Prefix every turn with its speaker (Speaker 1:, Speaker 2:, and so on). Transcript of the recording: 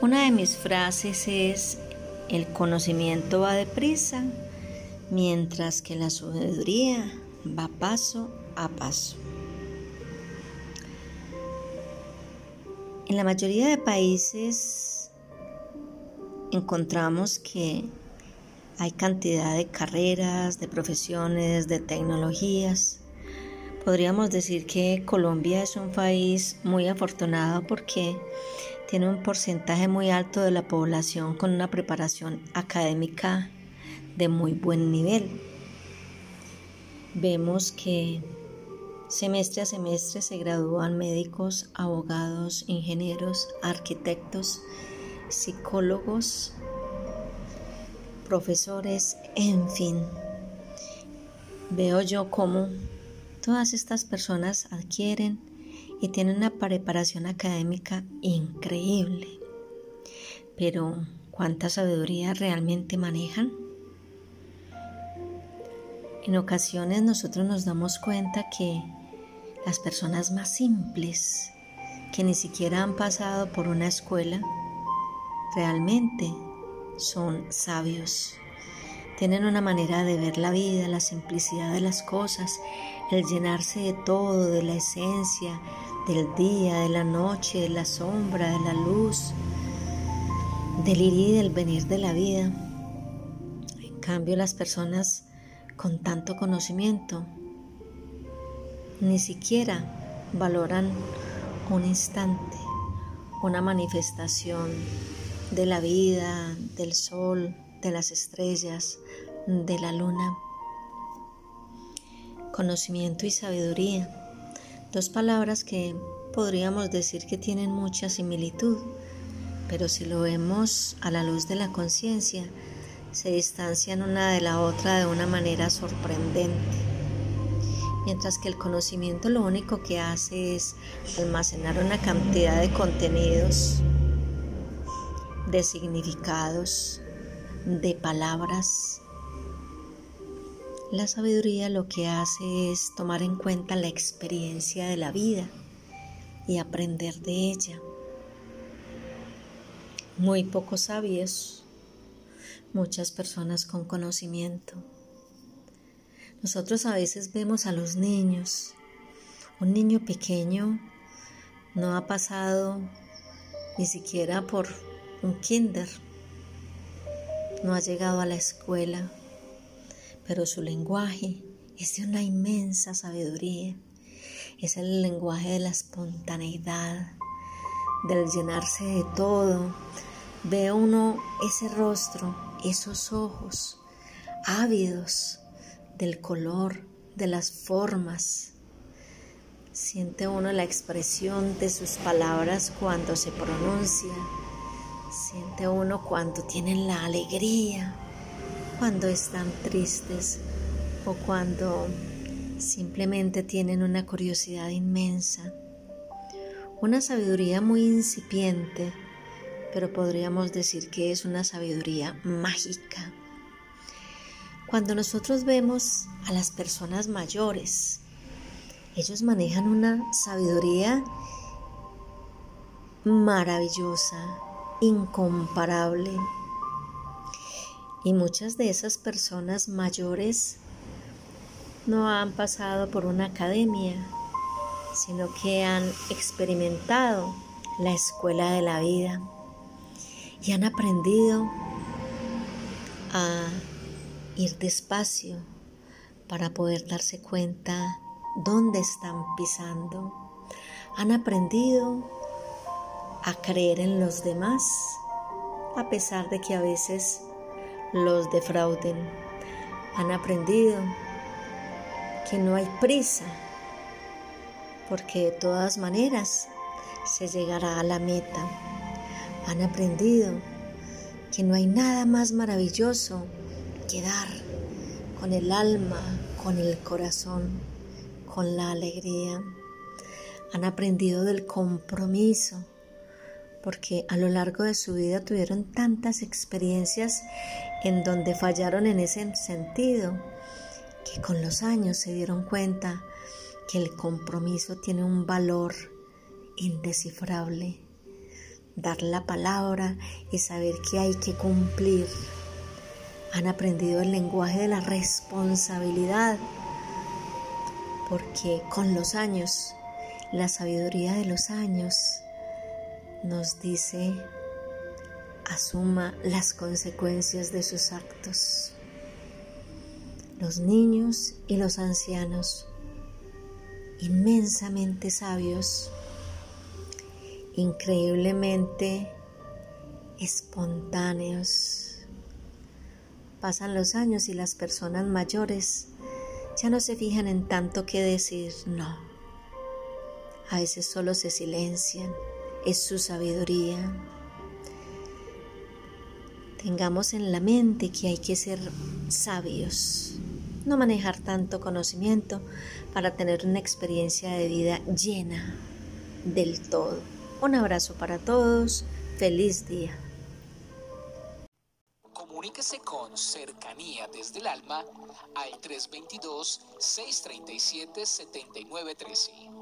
Speaker 1: Una de mis frases es, el conocimiento va deprisa, mientras que la sabiduría va paso a paso. En la mayoría de países encontramos que hay cantidad de carreras, de profesiones, de tecnologías. Podríamos decir que Colombia es un país muy afortunado porque tiene un porcentaje muy alto de la población con una preparación académica de muy buen nivel. Vemos que semestre a semestre se gradúan médicos, abogados, ingenieros, arquitectos, psicólogos, profesores, en fin. Veo yo cómo todas estas personas adquieren y tienen una preparación académica increíble. Pero, ¿cuánta sabiduría realmente manejan? En ocasiones nosotros nos damos cuenta que las personas más simples, que ni siquiera han pasado por una escuela, realmente son sabios. Tienen una manera de ver la vida, la simplicidad de las cosas, el llenarse de todo, de la esencia, del día, de la noche, de la sombra, de la luz, del ir y del venir de la vida. En cambio, las personas con tanto conocimiento ni siquiera valoran un instante, una manifestación de la vida, del sol, de las estrellas, de la luna. Conocimiento y sabiduría, dos palabras que podríamos decir que tienen mucha similitud, pero si lo vemos a la luz de la conciencia, se distancian una de la otra de una manera sorprendente. Mientras que el conocimiento lo único que hace es almacenar una cantidad de contenidos, de significados, de palabras. La sabiduría lo que hace es tomar en cuenta la experiencia de la vida y aprender de ella. Muy pocos sabios muchas personas con conocimiento. Nosotros a veces vemos a los niños. Un niño pequeño no ha pasado ni siquiera por un kinder, no ha llegado a la escuela, pero su lenguaje es de una inmensa sabiduría. Es el lenguaje de la espontaneidad, del llenarse de todo. Ve uno ese rostro esos ojos ávidos del color, de las formas. Siente uno la expresión de sus palabras cuando se pronuncia. Siente uno cuando tienen la alegría, cuando están tristes o cuando simplemente tienen una curiosidad inmensa. Una sabiduría muy incipiente pero podríamos decir que es una sabiduría mágica. Cuando nosotros vemos a las personas mayores, ellos manejan una sabiduría maravillosa, incomparable. Y muchas de esas personas mayores no han pasado por una academia, sino que han experimentado la escuela de la vida y han aprendido a ir despacio para poder darse cuenta dónde están pisando. Han aprendido a creer en los demás a pesar de que a veces los defrauden. Han aprendido que no hay prisa porque de todas maneras se llegará a la meta han aprendido que no hay nada más maravilloso que dar con el alma, con el corazón, con la alegría. Han aprendido del compromiso, porque a lo largo de su vida tuvieron tantas experiencias en donde fallaron en ese sentido, que con los años se dieron cuenta que el compromiso tiene un valor indescifrable. Dar la palabra y saber que hay que cumplir. Han aprendido el lenguaje de la responsabilidad, porque con los años, la sabiduría de los años nos dice, asuma las consecuencias de sus actos. Los niños y los ancianos, inmensamente sabios, increíblemente espontáneos. Pasan los años y las personas mayores ya no se fijan en tanto que decir no. A veces solo se silencian, es su sabiduría. Tengamos en la mente que hay que ser sabios, no manejar tanto conocimiento para tener una experiencia de vida llena del todo. Un abrazo para todos, feliz día.
Speaker 2: Comuníquese con cercanía desde el alma al 322-637-7913.